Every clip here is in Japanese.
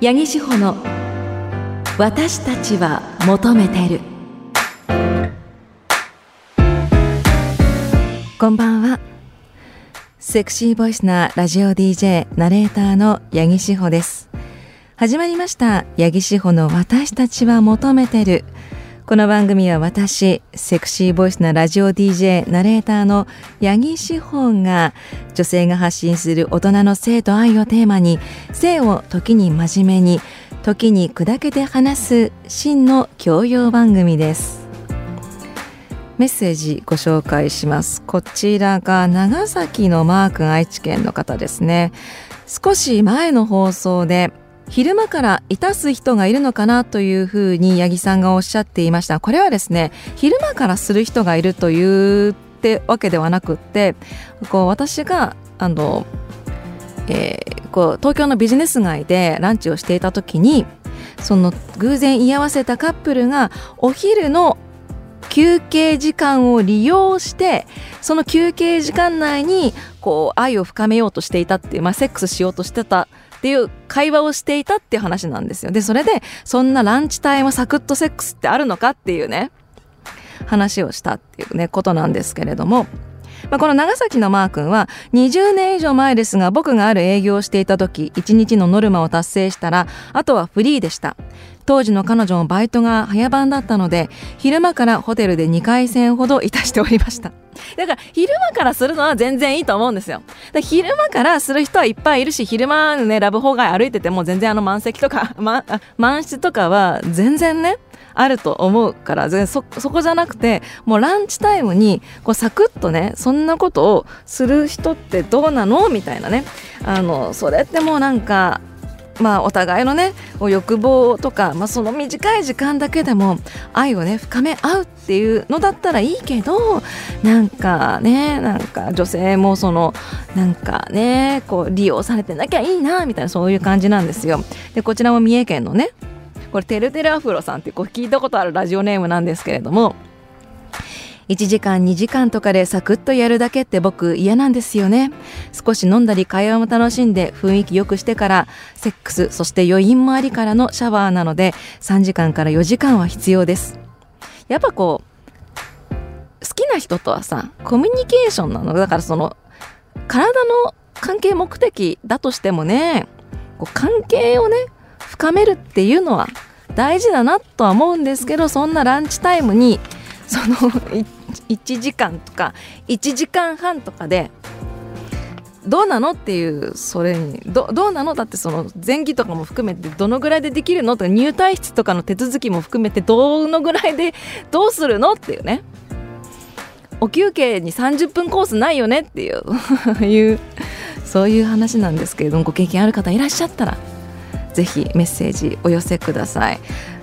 八木志保の私たちは求めてる。こんばんは。セクシーボイスなラジオ DJ ナレーターの八木志保です。始まりました八木志保の私たちは求めてる。この番組は私セクシーボイスなラジオ DJ ナレーターの八木志保が女性が発信する大人の性と愛をテーマに性を時に真面目に時に砕けて話す真の教養番組です。メッセージご紹介します。こちらが長崎のマー君愛知県の方ですね。少し前の放送で昼間からいたす人がいるのかなというふうに八木さんがおっしゃっていました。これはですね昼間からする人がいるというってわけではなくってこう私があの、えー、こう東京のビジネス街でランチをしていた時にその偶然居合わせたカップルがお昼の休憩時間を利用してその休憩時間内にこう愛を深めようとしていたっていう、まあ、セックスしようとしてたっていう会話をしていたっていう話なんですよ。で、それで、そんなランチタイムサクッとセックスってあるのかっていうね、話をしたっていうね、ことなんですけれども、まあ、この長崎のマー君は20年以上前ですが僕がある営業をしていた時1日のノルマを達成したらあとはフリーでした当時の彼女もバイトが早番だったので昼間からホテルで2回戦ほどいたしておりました。だから昼間からするのは全然いいと思うんですよ。昼間からする人はいっぱいいるし昼間ねラブホ街歩いてても全然あの満席とか、ま、満室とかは全然ねあると思うからそそこじゃなくてもうランチタイムにこうサクッとねそんなことをする人ってどうなの？みたいなね。あのそれってもうなんかまあ、お互いのね欲望とか、まあ、その短い時間だけでも愛をね深め合うっていうのだったらいいけどなんかねなんか女性もそのなんかねこう利用されてなきゃいいなみたいなそういう感じなんですよ。でこちらも三重県のねこれてるてるアフロさんってこう聞いたことあるラジオネームなんですけれども1時間2時間とかでサクッとやるだけって僕嫌なんですよね。少し飲んだり会話も楽しんで雰囲気良くしてからセックスそして余韻もありからのシャワーなので3時間から4時間は必要です。やっぱこう好きな人とはさコミュニケーションなの。だからその体の関係目的だとしてもねこう関係をね深めるっていうのは大事だなとは思うんですけどそんなランチタイムにその1時間とか1時間半とかでどうなのっていうそれにどうなのだってその前期とかも含めてどのぐらいでできるのとか入退室とかの手続きも含めてどのぐらいでどうするのっていうね。お休憩に30分コースないよねっていういうそういう話なんですけれどもご経験ある方いらっしゃったらぜひメッセージお寄せください。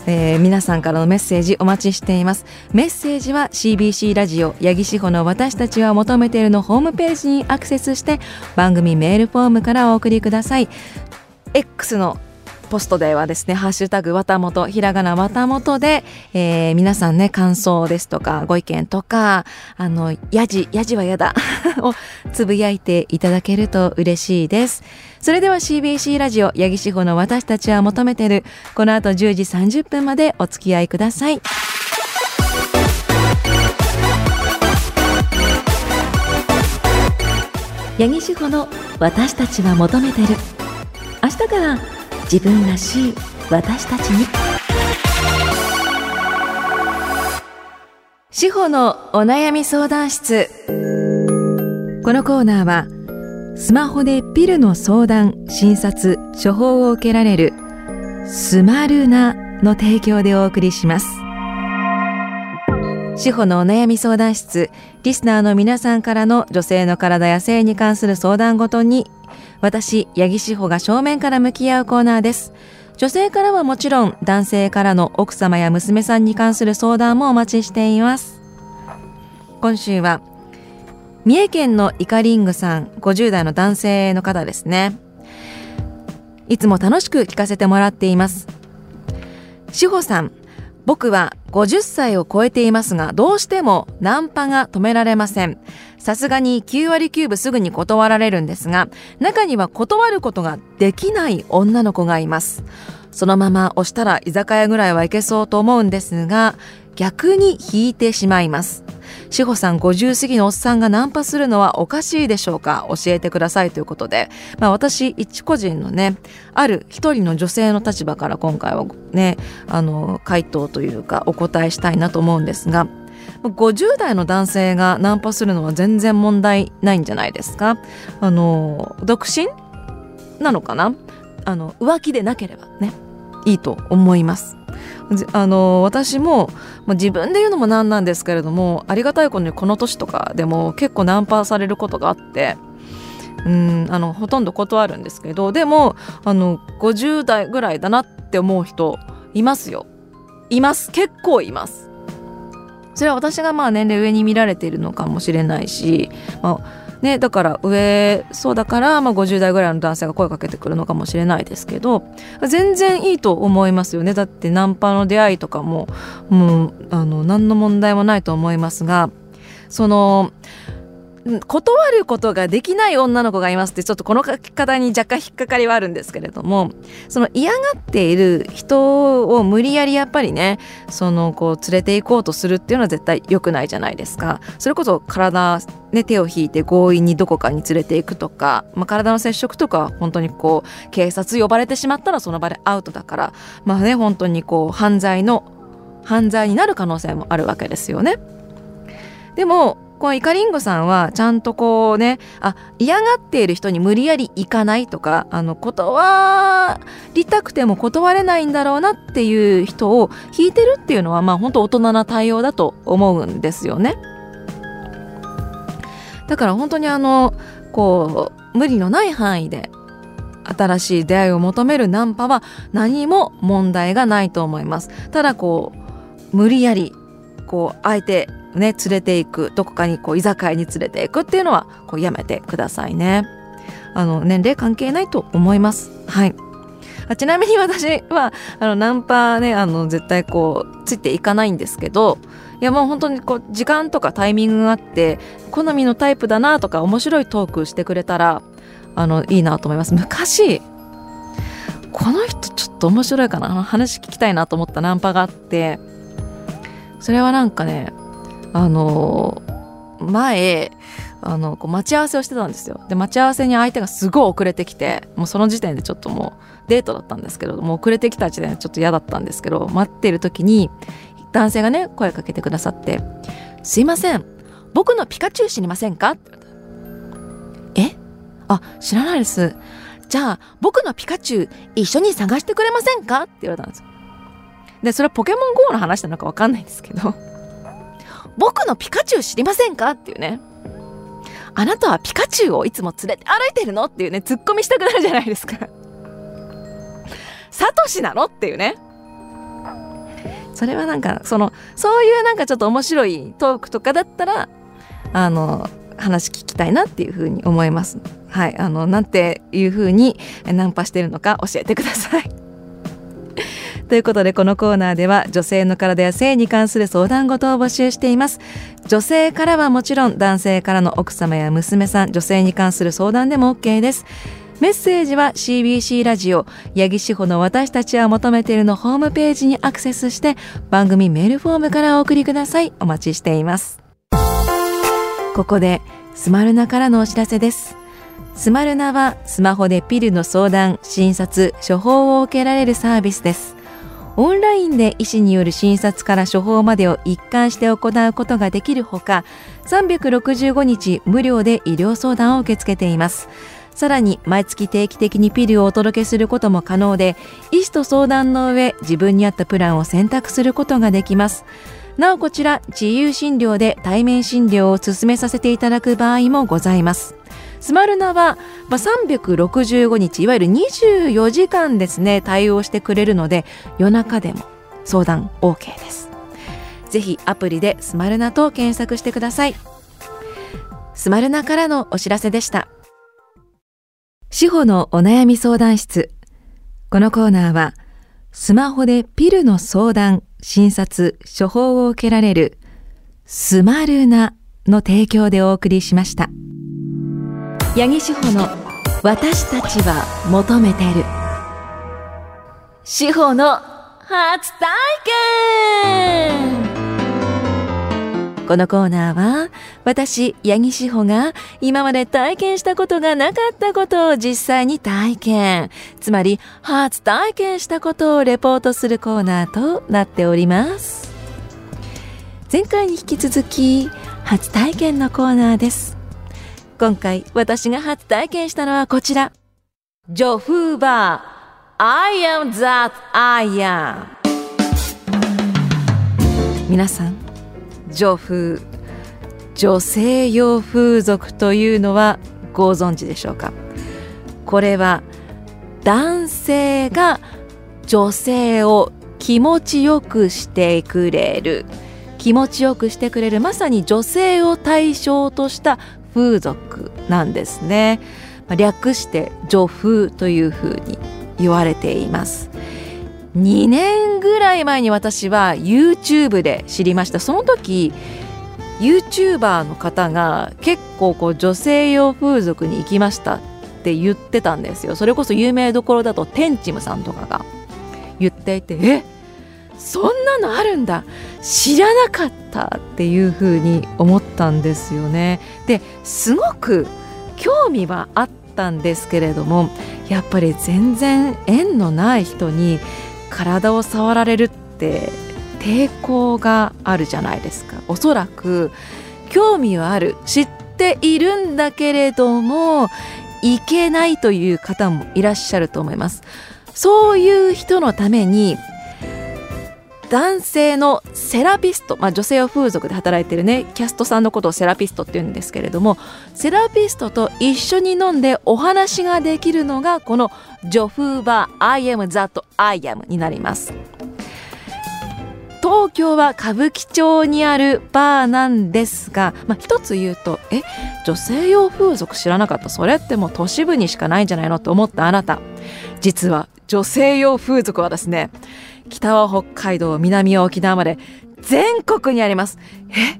えー、皆さんからのメッセージお待ちしています。メッセージは CBC ラジオ八木志保の私たちは求めているのホームページにアクセスして番組メールフォームからお送りください。X のポストではですね、ハッシュタグわたもと、ひらがなわたもとで、えー、皆さんね、感想ですとか、ご意見とか、あの、やじ、やじはやだ をつぶやいていただけると嬉しいです。それでは CBC ラジオ、八木志保の私たちは求めてる、この後10時30分までお付き合いください。八木志保の私たちは求めてる。明日から自分らしい私たちに。司法のお悩み相談室。このコーナーはスマホでピルの相談診察処方を受けられるスマルナの提供でお送りします。司法のお悩み相談室リスナーの皆さんからの女性の体や性に関する相談ごとに私、八木志保が正面から向き合うコーナーです。女性からはもちろん、男性からの奥様や娘さんに関する相談もお待ちしています。今週は、三重県のイカリングさん、50代の男性の方ですね。いつも楽しく聞かせてもらっています。志保さん、僕は50歳を超えていますがどうしてもナンパが止められません。さすがに9割9分すぐに断られるんですが中には断ることができない女の子がいます。そのまま押したら居酒屋ぐらいは行けそうと思うんですが逆に引いてしまいます。志保さん50過ぎのおっさんがナンパするのはおかしいでしょうか？教えてくださいということで、まあ、私一個人のねある一人の女性の立場から今回はねあの回答というかお答えしたいなと思うんですが50代の男性がナンパするのは全然問題ないんじゃないですか？あの独身なのかな？あの浮気でなければねいいと思います。あの私も、まあ、自分で言うのもなんなんですけれどもありがたいことにこの年とかでも結構ナンパされることがあってうんあのほとんど断るんですけどでもあの50代ぐらいだなって思う人いますよ。います。結構います。それは私がまあ年齢上に見られているのかもしれないし、まあね、だから上そうだから、まあ、50代ぐらいの男性が声かけてくるのかもしれないですけど全然いいと思いますよね。だってナンパの出会いとかももうあの何の問題もないと思いますがその断ることができない女の子がいますってちょっとこの書き方に若干引っかかりはあるんですけれどもその嫌がっている人を無理やりやっぱりねそのこう連れて行こうとするっていうのは絶対良くないじゃないですか。それこそ体ね手を引いて強引にどこかに連れて行くとか、まあ、体の接触とか本当にこう警察呼ばれてしまったらその場でアウトだからまあね本当にこう犯罪の犯罪になる可能性もあるわけですよね。でもこのイカリンゴさんはちゃんとこうねあ嫌がっている人に無理やり行かないとかあの断りたくても断れないんだろうなっていう人を引いてるっていうのはまあ本当大人な対応だと思うんですよね。だから本当にあのこう無理のない範囲で新しい出会いを求めるナンパは何も問題がないと思います。ただこう無理やりこう相手ね連れていくどこかにこう居酒屋に連れていくっていうのはこうやめてくださいね。あの年齢関係ないと思います。はい。あちなみに私はあのナンパねあの絶対こうついていかないんですけどいやもう本当にこう時間とかタイミングがあって好みのタイプだなとか面白いトークしてくれたらあのいいなと思います。昔この人ちょっと面白いかな。話聞きたいなと思ったナンパがあってそれはなんかねあの前あのこう待ち合わせをしてたんですよ。で待ち合わせに相手がすごい遅れてきてもうその時点でちょっともうデートだったんですけども遅れてきた時点でちょっと嫌だったんですけど待ってる時に男性がね声かけてくださって「すいません僕のピカチュウ知りませんか?」ってえ？あ知らないですじゃあ僕のピカチュウ一緒に探してくれませんか?」って言われたんですよでそれはポケモン GO の話なのか分かんないんですけど僕のピカチュウ知りませんか？っていうね。あなたはピカチュウをいつも連れて歩いてるの？っていうね、ツッコミしたくなるじゃないですか。サトシなの？っていうね。それはなんか、その、そういうなんかちょっと面白いトークとかだったら、あの、話聞きたいなっていうふうに思います。はい。あの、なんていうふうにナンパしてるのか教えてください。ということでこのコーナーでは女性の体や性に関する相談事を募集しています女性からはもちろん男性からの奥様や娘さん女性に関する相談でも OK ですメッセージは CBC ラジオ八木志保の私たちは求めているのホームページにアクセスして番組メールフォームからお送りください。お待ちしています。ここでスマルナからのお知らせです。スマルナはスマホでピルの相談、診察、処方を受けられるサービスです。オンラインで医師による診察から処方までを一貫して行うことができるほか365日無料で医療相談を受け付けています。さらに毎月定期的にピルをお届けすることも可能で医師と相談の上自分に合ったプランを選択することができます。なおこちら自由診療で対面診療を進めさせていただく場合もございます。スマルナは、ま、365日いわゆる24時間ですね対応してくれるので夜中でも相談 OK です。ぜひアプリでスマルナと検索してください。スマルナからのお知らせでした。司法のお悩み相談室。このコーナーはスマホでピルの相談診察処方を受けられるスマルナの提供でお送りしました。八木志保の私たちは求めてる。志保の初体験。このコーナーは私八木志保が今まで体験したことがなかったことを実際に体験。つまり初体験したことをレポートするコーナーとなっております。前回に引き続き初体験のコーナーです。今回私が初体験したのはこちら。ジョフーバー I am that I am 皆さん女風女性用風俗というのはご存知でしょうか？これは男性が女性を気持ちよくしてくれる。気持ちよくしてくれる。まさに女性を対象とした風俗なんですね。略して女風というふうに言われています。2年ぐらい前に私は YouTube で知りました。その時 YouTuber の方が結構こう女性用風俗に行きましたって言ってたんですよ。それこそ有名どころだとテンチムさんとかが言っていてえ？そんなのあるんだ。知らなかったっていうふうに思ったんですよね。ですごく興味はあったんですけれどもやっぱり全然縁のない人に体を触られるって抵抗があるじゃないですか。おそらく興味はある知っているんだけれどもいけないという方もいらっしゃると思います。そういう人のために男性のセラピスト、まあ、女性は風俗で働いてるねキャストさんのことをセラピストって言うんですけれどもセラピストと一緒に飲んでお話ができるのがこの女風バー I am that I am になります。東京は歌舞伎町にあるバーなんですが、まあ、一つ言うとえ女性用風俗知らなかった？それってもう都市部にしかないんじゃないの？と思ったあなた。実は女性用風俗はですね北は北海道南は沖縄まで全国にあります。え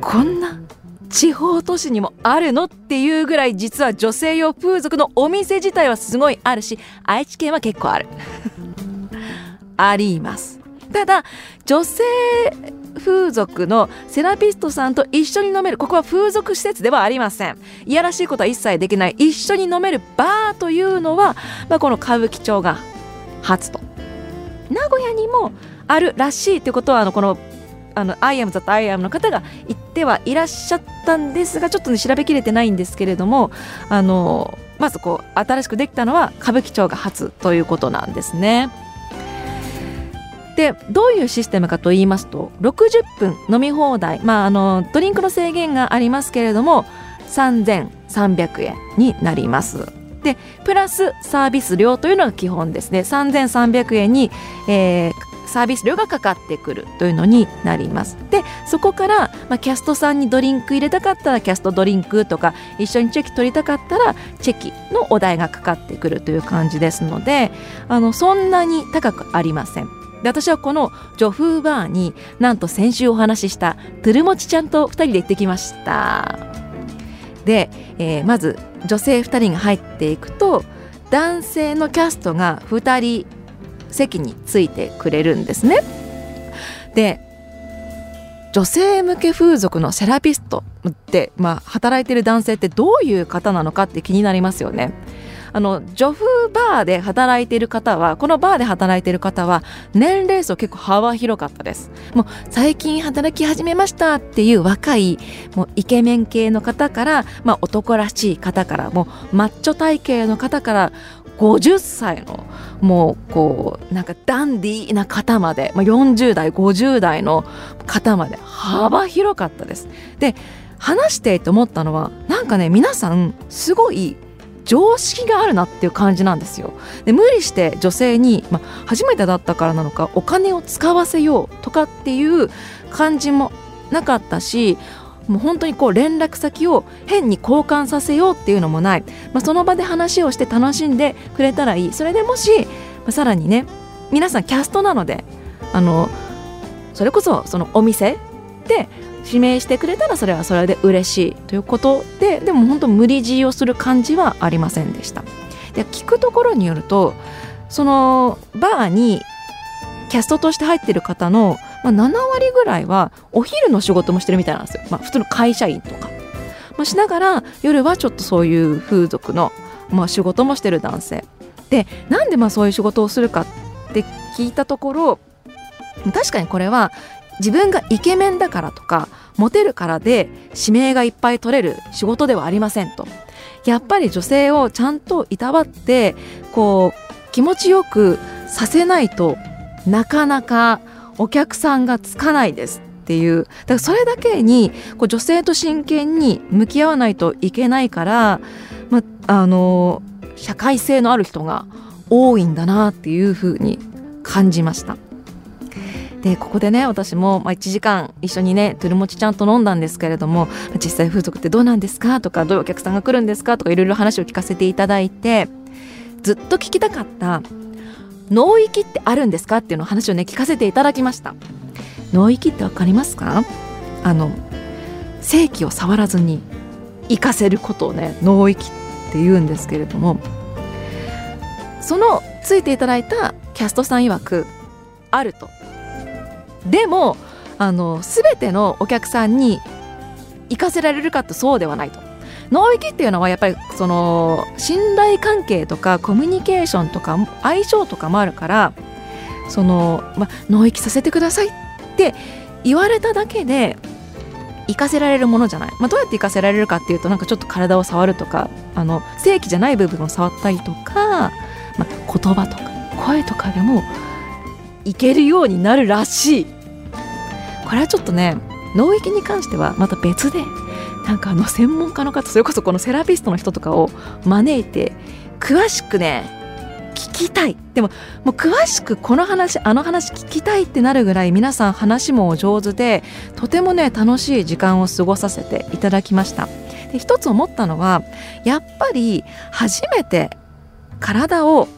こんな地方都市にもあるのっていうぐらい実は女性用風俗のお店自体はすごいあるし愛知県は結構ある。あります。ただ女性風俗のセラピストさんと一緒に飲めるここは風俗施設ではありません。いやらしいことは一切できない。一緒に飲めるバーというのは、まあ、この歌舞伎町が初と。名古屋にもあるらしいということはあのこのあの I am that I am の方が言ってはいらっしゃったんですがちょっと、ね、調べきれてないんですけれどもあのまずこう新しくできたのは歌舞伎町が初ということなんですね。でどういうシステムかと言いますと60分飲み放題、まあ、あのドリンクの制限がありますけれども3300円になります。でプラスサービス料というのが基本ですね。3300円に、えー、サービス料がかかってくるというのになります。でそこから、まあ、キャストさんにドリンク入れたかったらキャストドリンクとか一緒にチェキ取りたかったらチェキのお題がかかってくるという感じですのであのそんなに高くありません。で私はこの女風バーになんと先週お話ししたトゥルモチちゃんと2人で行ってきました。で、えー、まず女性2人が入っていくと男性のキャストが2人席についてくれるんですね。で女性向け風俗のセラピストって、まあ、働いてる男性ってどういう方なのかって気になりますよね。あの女風バーで働いている方はこのバーで働いている方は年齢層結構幅広かったですもう最近働き始めましたっていう若いもうイケメン系の方から、まあ、男らしい方からもうマッチョ体型の方から50歳のもうこうなんかダンディーな方まで、まあ、40代50代の方まで幅広かったです。で話していて思ったのはなんかね皆さんすごい常識があるなっていう感じなんですよ。で無理して女性に、まあ、初めてだったからなのかお金を使わせようとかっていう感じもなかったしもう本当にこう連絡先を変に交換させようっていうのもない、まあ、その場で話をして楽しんでくれたらいい。それでもし、まあ、さらにね皆さんキャストなのであのそれこそそのお店で指名してくれたらそれはそれで嬉しいということででも本当無理強いをする感じはありませんでした。で聞くところによるとそのバーにキャストとして入ってる方の、まあ、7割ぐらいはお昼の仕事もしてるみたいなんですよ、まあ、普通の会社員とか、まあ、しながら夜はちょっとそういう風俗の、まあ、仕事もしてる男性。でなんでまあそういう仕事をするかって聞いたところ確かにこれは自分がイケメンだからとかモテるからで指名がいっぱい取れる仕事ではありませんとやっぱり女性をちゃんといたわってこう気持ちよくさせないとなかなかお客さんがつかないですっていうだからそれだけにこう女性と真剣に向き合わないといけないから、まあの社会性のある人が多いんだなっていうふうに感じました。でここでね私も、まあ、1時間一緒にねトゥルモチちゃんと飲んだんですけれども実際風俗ってどうなんですか？とかどういうお客さんが来るんですか？とかいろいろ話を聞かせていただいてずっと聞きたかった脳域ってあるんですか？っていうの話をね聞かせていただきました。脳域ってわかりますか？あの正規を触らずに活かせることをね脳域って言うんですけれどもそのついていただいたキャストさん曰くあると。でもあの全てのお客さんに行かせられるかってそうではないと。脳域っていうのはやっぱりその信頼関係とかコミュニケーションとか相性とかもあるからその、ま、脳域させてくださいって言われただけで行かせられるものじゃない、まあ、どうやって行かせられるかっていうとなんかちょっと体を触るとかあの正規じゃない部分を触ったりとか、まあ、言葉とか声とかでもいけるようになるらしいこれはちょっとね脳域に関してはまた別でなんかあの専門家の方それこそこのセラピストの人とかを招いて詳しくね聞きたい。でももう詳しくこの話あの話聞きたいってなるぐらい皆さん話も上手でとてもね楽しい時間を過ごさせていただきました。で一つ思ったのはやっぱり初めて体を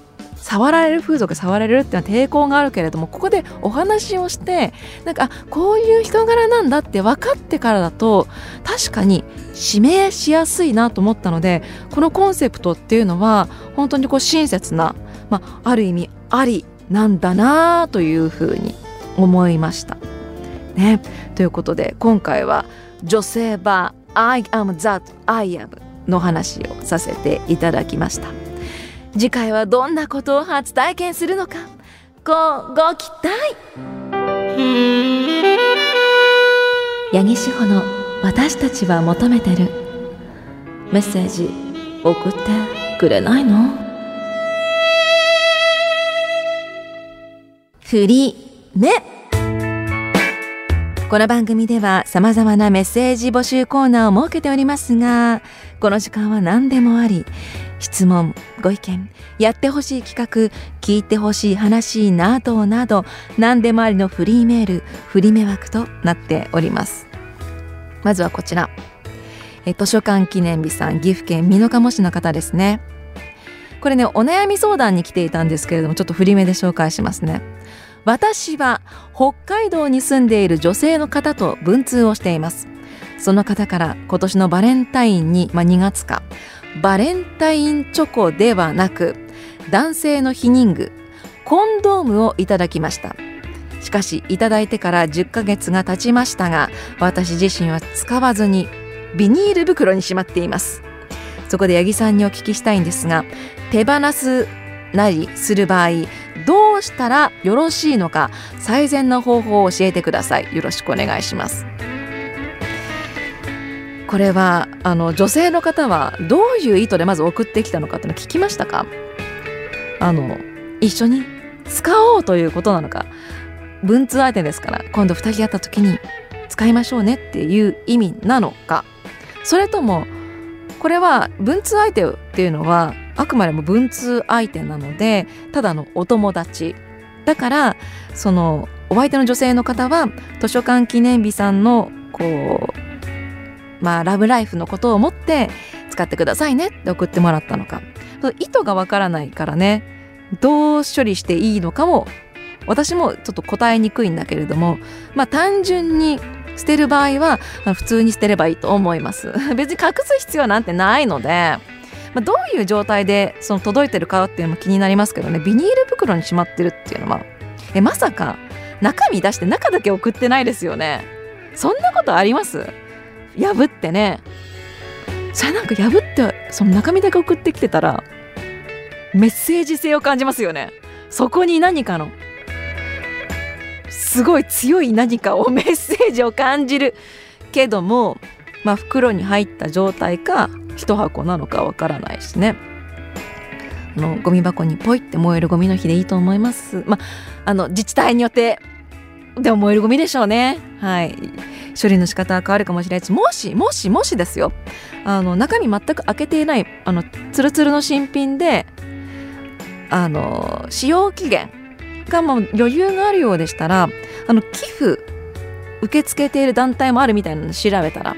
触られる風俗触られるっていうのは抵抗があるけれどもここでお話をしてなんかこういう人柄なんだって分かってからだと確かに指名しやすいなと思ったのでこのコンセプトっていうのは本当にこう親切な、まあ、ある意味ありなんだなというふうに思いました。ね、ということで今回は女性バー I am that I am の話をさせていただきました。次回はどんなことを初体験するのかごご期待。八木志保の私たちは求めてる。メッセージ送ってくれないの？フリー目この番組では様々なメッセージ募集コーナーを設けておりますがこの時間は何でもあり質問ご意見やってほしい企画聞いてほしい話などなど何でもありのフリーメールフリメ枠となっております。まずはこちら。え図書館記念日さん岐阜県美濃加茂市の方ですね。これねお悩み相談に来ていたんですけれどもちょっと振り目で紹介しますね。私は北海道に住んでいる女性の方と文通をしています。その方から今年のバレンタインに、まあ、2月かバレンタインチョコではなく男性の避妊具コンドームをいただきました。しかしいただいてから10ヶ月が経ちましたが私自身は使わずにビニール袋にしまっています。そこで八木さんにお聞きしたいんですが手放すなりする場合どうしたらよろしいのか最善の方法を教えてください。よろしくお願いします。これはあの女性の方はどういう意図でまず送ってきたのかっての聞きましたか？あの一緒に使おうということなのか？文通相手ですから今度2人会った時に使いましょうねっていう意味なのか？それともこれは文通相手っていうのはあくまでも文通相手なのでただのお友達。だからそのお相手の女性の方は図書館記念日さんのこうまあ、ラブライフのことを思って使ってくださいねって送ってもらったのか。意図がわからないからね。どう処理していいのかも私もちょっと答えにくいんだけれどもまあ単純に捨てる場合は普通に捨てればいいと思います。別に隠す必要なんてないので、まあ、どういう状態でその届いてるかっていうのも気になりますけどね。ビニール袋にしまってるっていうのはえまさか中身出して中だけ送ってないですよね。そんなことあります？破ってね。それなんか破ってその中身だけ送ってきてたらメッセージ性を感じますよね。そこに何かのすごい強い何かをメッセージを感じるけども、まあ、袋に入った状態か一箱なのかわからないしね。あのゴミ箱にポイって燃えるゴミの日でいいと思います。まああの自治体によってでも燃えるゴミでしょうね。はい。処理の仕方は変わるかもしれないしもしもしもしですよ。あの中身全く開けていないあのツルツルの新品であの使用期限がも余裕があるようでしたらあの寄付受け付けている団体もあるみたいなの調べたら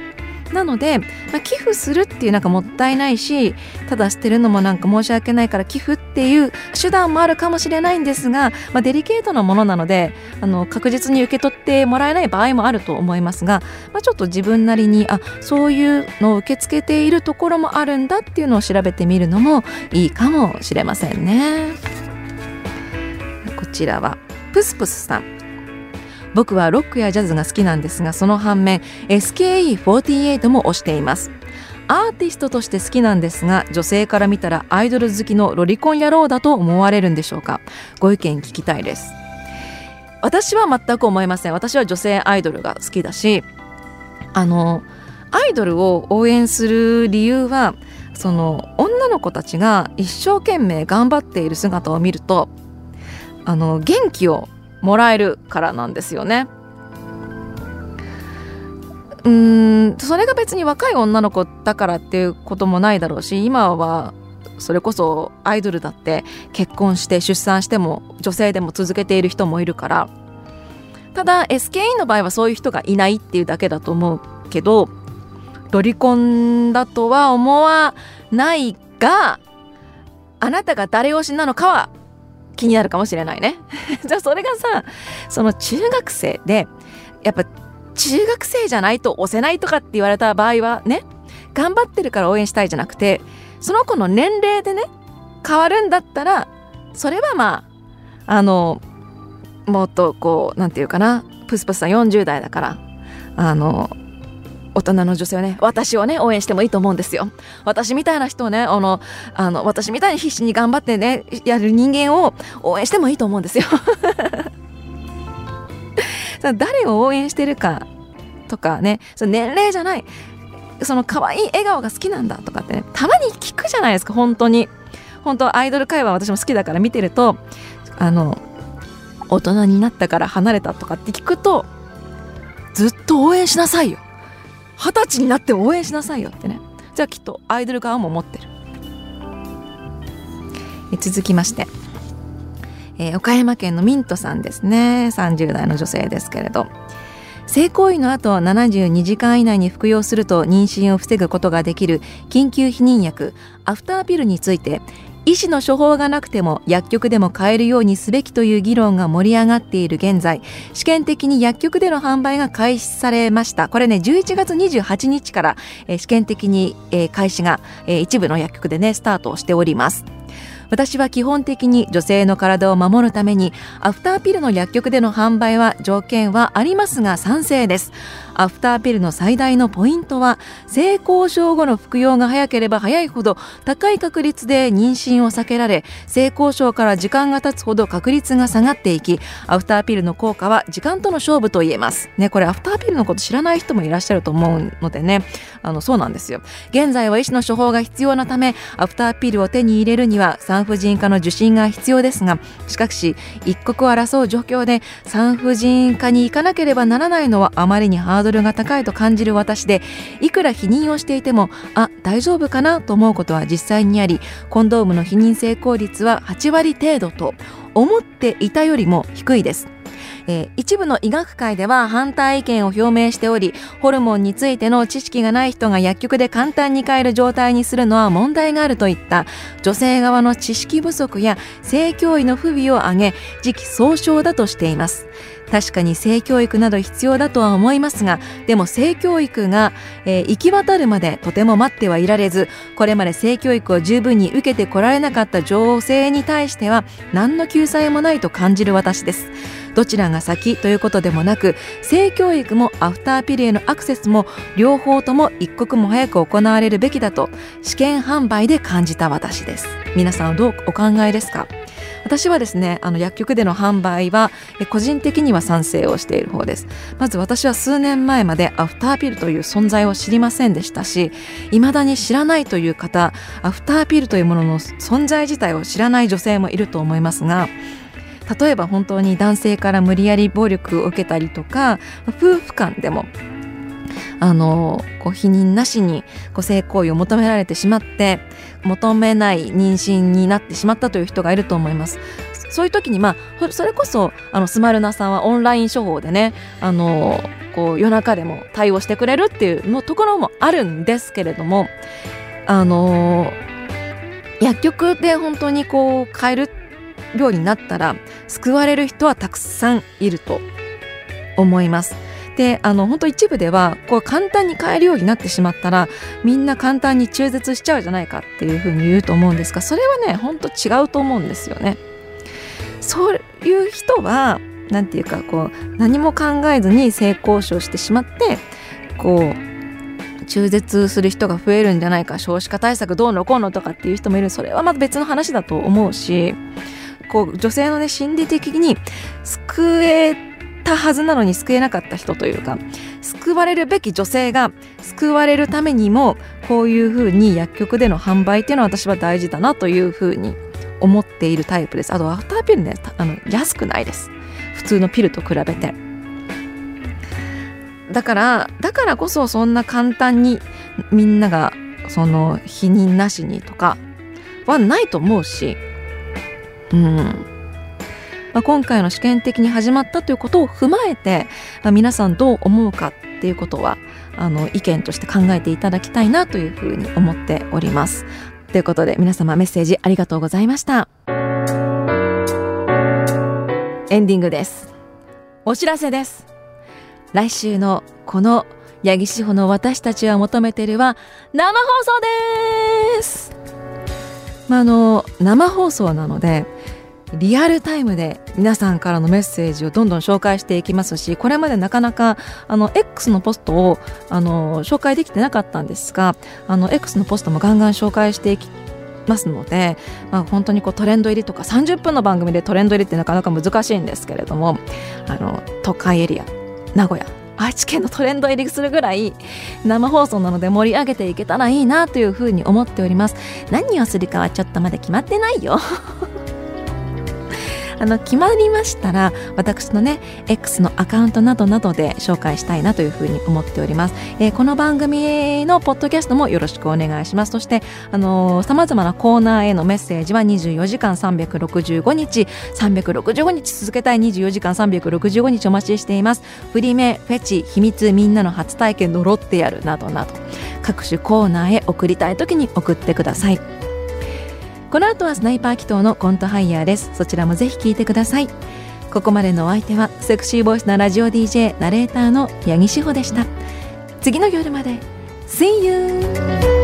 なので、まあ、寄付するっていうなんかもったいないしただ捨てるのもなんか申し訳ないから寄付っていう手段もあるかもしれないんですが、まあ、デリケートなものなのであの確実に受け取ってもらえない場合もあると思いますが、まあ、ちょっと自分なりにあそういうのを受け付けているところもあるんだっていうのを調べてみるのもいいかもしれませんね。こちらはプスプスさん。僕はロックやジャズが好きなんですがその反面 SKE48 も推しています。アーティストとして好きなんですが女性から見たらアイドル好きのロリコン野郎だと思われるんでしょうか？ご意見聞きたいです。私は全く思いません。私は女性アイドルが好きだしあのアイドルを応援する理由はその女の子たちが一生懸命頑張っている姿を見るとあの元気をもらえるからなんですよね。うーんそれが別に若い女の子だからっていうこともないだろうし今はそれこそアイドルだって結婚して出産しても女性でも続けている人もいるからただ SKE の場合はそういう人がいないっていうだけだと思うけどロリコンだとは思わないがあなたが誰推しなのかは気になるかもしれないね。じゃあそれがさその中学生でやっぱ中学生じゃないと押せないとかって言われた場合はね頑張ってるから応援したいじゃなくてその子の年齢でね変わるんだったらそれはまああのもっとこう何て言うかなプスプスさん40代だからあの大人の女性はね私をね応援してもいいと思うんですよ。私みたいな人をねあのあの私みたいに必死に頑張ってねやる人間を応援してもいいと思うんですよ。誰を応援してるかとかねその年齢じゃないその可愛い笑顔が好きなんだとかってねたまに聞くじゃないですか本当に。本当アイドル会話私も好きだから見てるとあの大人になったから離れたとかって聞くとずっと応援しなさいよ。二十歳になって応援しなさいよってね。じゃあきっとアイドル側も思ってる。続きまして、えー、岡山県のミントさんですね。30代の女性ですけれど。性行為の後72時間以内に服用すると妊娠を防ぐことができる緊急避妊薬アフターピルについて医師の処方がなくても薬局でも買えるようにすべきという議論が盛り上がっている現在試験的に薬局での販売が開始されました。これね11月28日から、えー、試験的に、えー、開始が、えー、一部の薬局でねスタートしております。私は基本的に女性の体を守るためにアフターピルの薬局での販売は条件はありますが賛成です。アフターピルの最大のポイントは性交渉後の服用が早ければ早いほど高い確率で妊娠を避けられ性交渉から時間が経つほど確率が下がっていきアフターピルの効果は時間との勝負と言えます。ねこれアフターピルのこと知らない人もいらっしゃると思うのでね。あのそうなんですよ。現在は医師の処方が必要なためアフターピルを手に入れるには産婦人科の受診が必要ですがしかし一刻を争う状況で産婦人科に行かなければならないのはあまりにハードドルが高いと感じる私でいくら否認をしていてもあ大丈夫かなと思うことは実際にありコンドームの避妊成功率は8割程度と思っていたよりも低いです。えー、一部の医学界では反対意見を表明しておりホルモンについての知識がない人が薬局で簡単に買える状態にするのは問題があるといった女性側の知識不足や性教育の不備を挙げ時期尚早だとしています。確かに性教育など必要だとは思いますがでも性教育が、えー、行き渡るまでとても待ってはいられずこれまで性教育を十分に受けてこられなかった女性に対しては何の救済もないと感じる私です。どちらが先ということでもなく性教育もアフターピルへのアクセスも両方とも一刻も早く行われるべきだと試験販売で感じた私です。皆さんはどうお考えですか？私はですねあの薬局での販売は個人的には賛成をしている方です。まず私は数年前までアフターピルという存在を知りませんでしたし未だに知らないという方アフターピルというものの存在自体を知らない女性もいると思いますが例えば本当に男性から無理やり暴力を受けたりとか夫婦間でもあのこう否認なしにこう性行為を求められてしまって求めない妊娠になってしまったという人がいると思います。そういう時にまあそれこそあのスマルナさんはオンライン処方でねあのこう夜中でも対応してくれるっていうのところもあるんですけれどもあの薬局で本当にこう買えるようになったら救われる人はたくさんいると思います。であの本当一部ではこう簡単に買えるようになってしまったらみんな簡単に中絶しちゃうじゃないかっていうふうに言うと思うんですがそれはね本当違うと思うんですよね。そういう人は何て言うかこう何も考えずに性交渉してしまってこう中絶する人が増えるんじゃないか少子化対策どうのこうのとかっていう人もいるそれはまた別の話だと思うしこう女性のね心理的に救えたはずなのに救えなかった人というか救われるべき女性が救われるためにもこういうふうに薬局での販売っていうのは私は大事だなというふうに思っているタイプです。あとアフターピルねあの安くないです。普通のピルと比べて。だからだからこそそんな簡単にみんながその否認なしにとかはないと思うしうんまあ、今回の試験的に始まったということを踏まえて、まあ、皆さんどう思うかっていうことはあの意見として考えていただきたいなというふうに思っております。ということで皆様メッセージありがとうございました。エンディングです。お知らせです。来週のこの八木志保の私たちは求めてるは生放送です。まあ、あの生放送なのでリアルタイムで皆さんからのメッセージをどんどん紹介していきますしこれまでなかなかあの X のポストをあの紹介できてなかったんですがあの X のポストもガンガン紹介していきますので、まあ、本当にこうトレンド入りとか30分の番組でトレンド入りってなかなか難しいんですけれどもあの都会エリア名古屋愛知県のトレンド入りするぐらい生放送なので盛り上げていけたらいいなというふうに思っております。何をするかはちょっとまだ決まってないよ。あの決まりましたら私のね X のアカウントなどなどで紹介したいなというふうに思っております、えー、この番組のポッドキャストもよろしくお願いします。そしてあのさまざまなコーナーへのメッセージは24時間365日365日続けたい。24時間365日お待ちしています。フリメフェチ秘密みんなの初体験のロッテやるなどなど。各種コーナーへ送りたい時に送ってください。この後はスナイパー祈祷のコントハイヤーです。そちらもぜひ聞いてください。ここまでのお相手はセクシーボイスなラジオ DJ ナレーターの八木志保でした。次の夜まで。See you!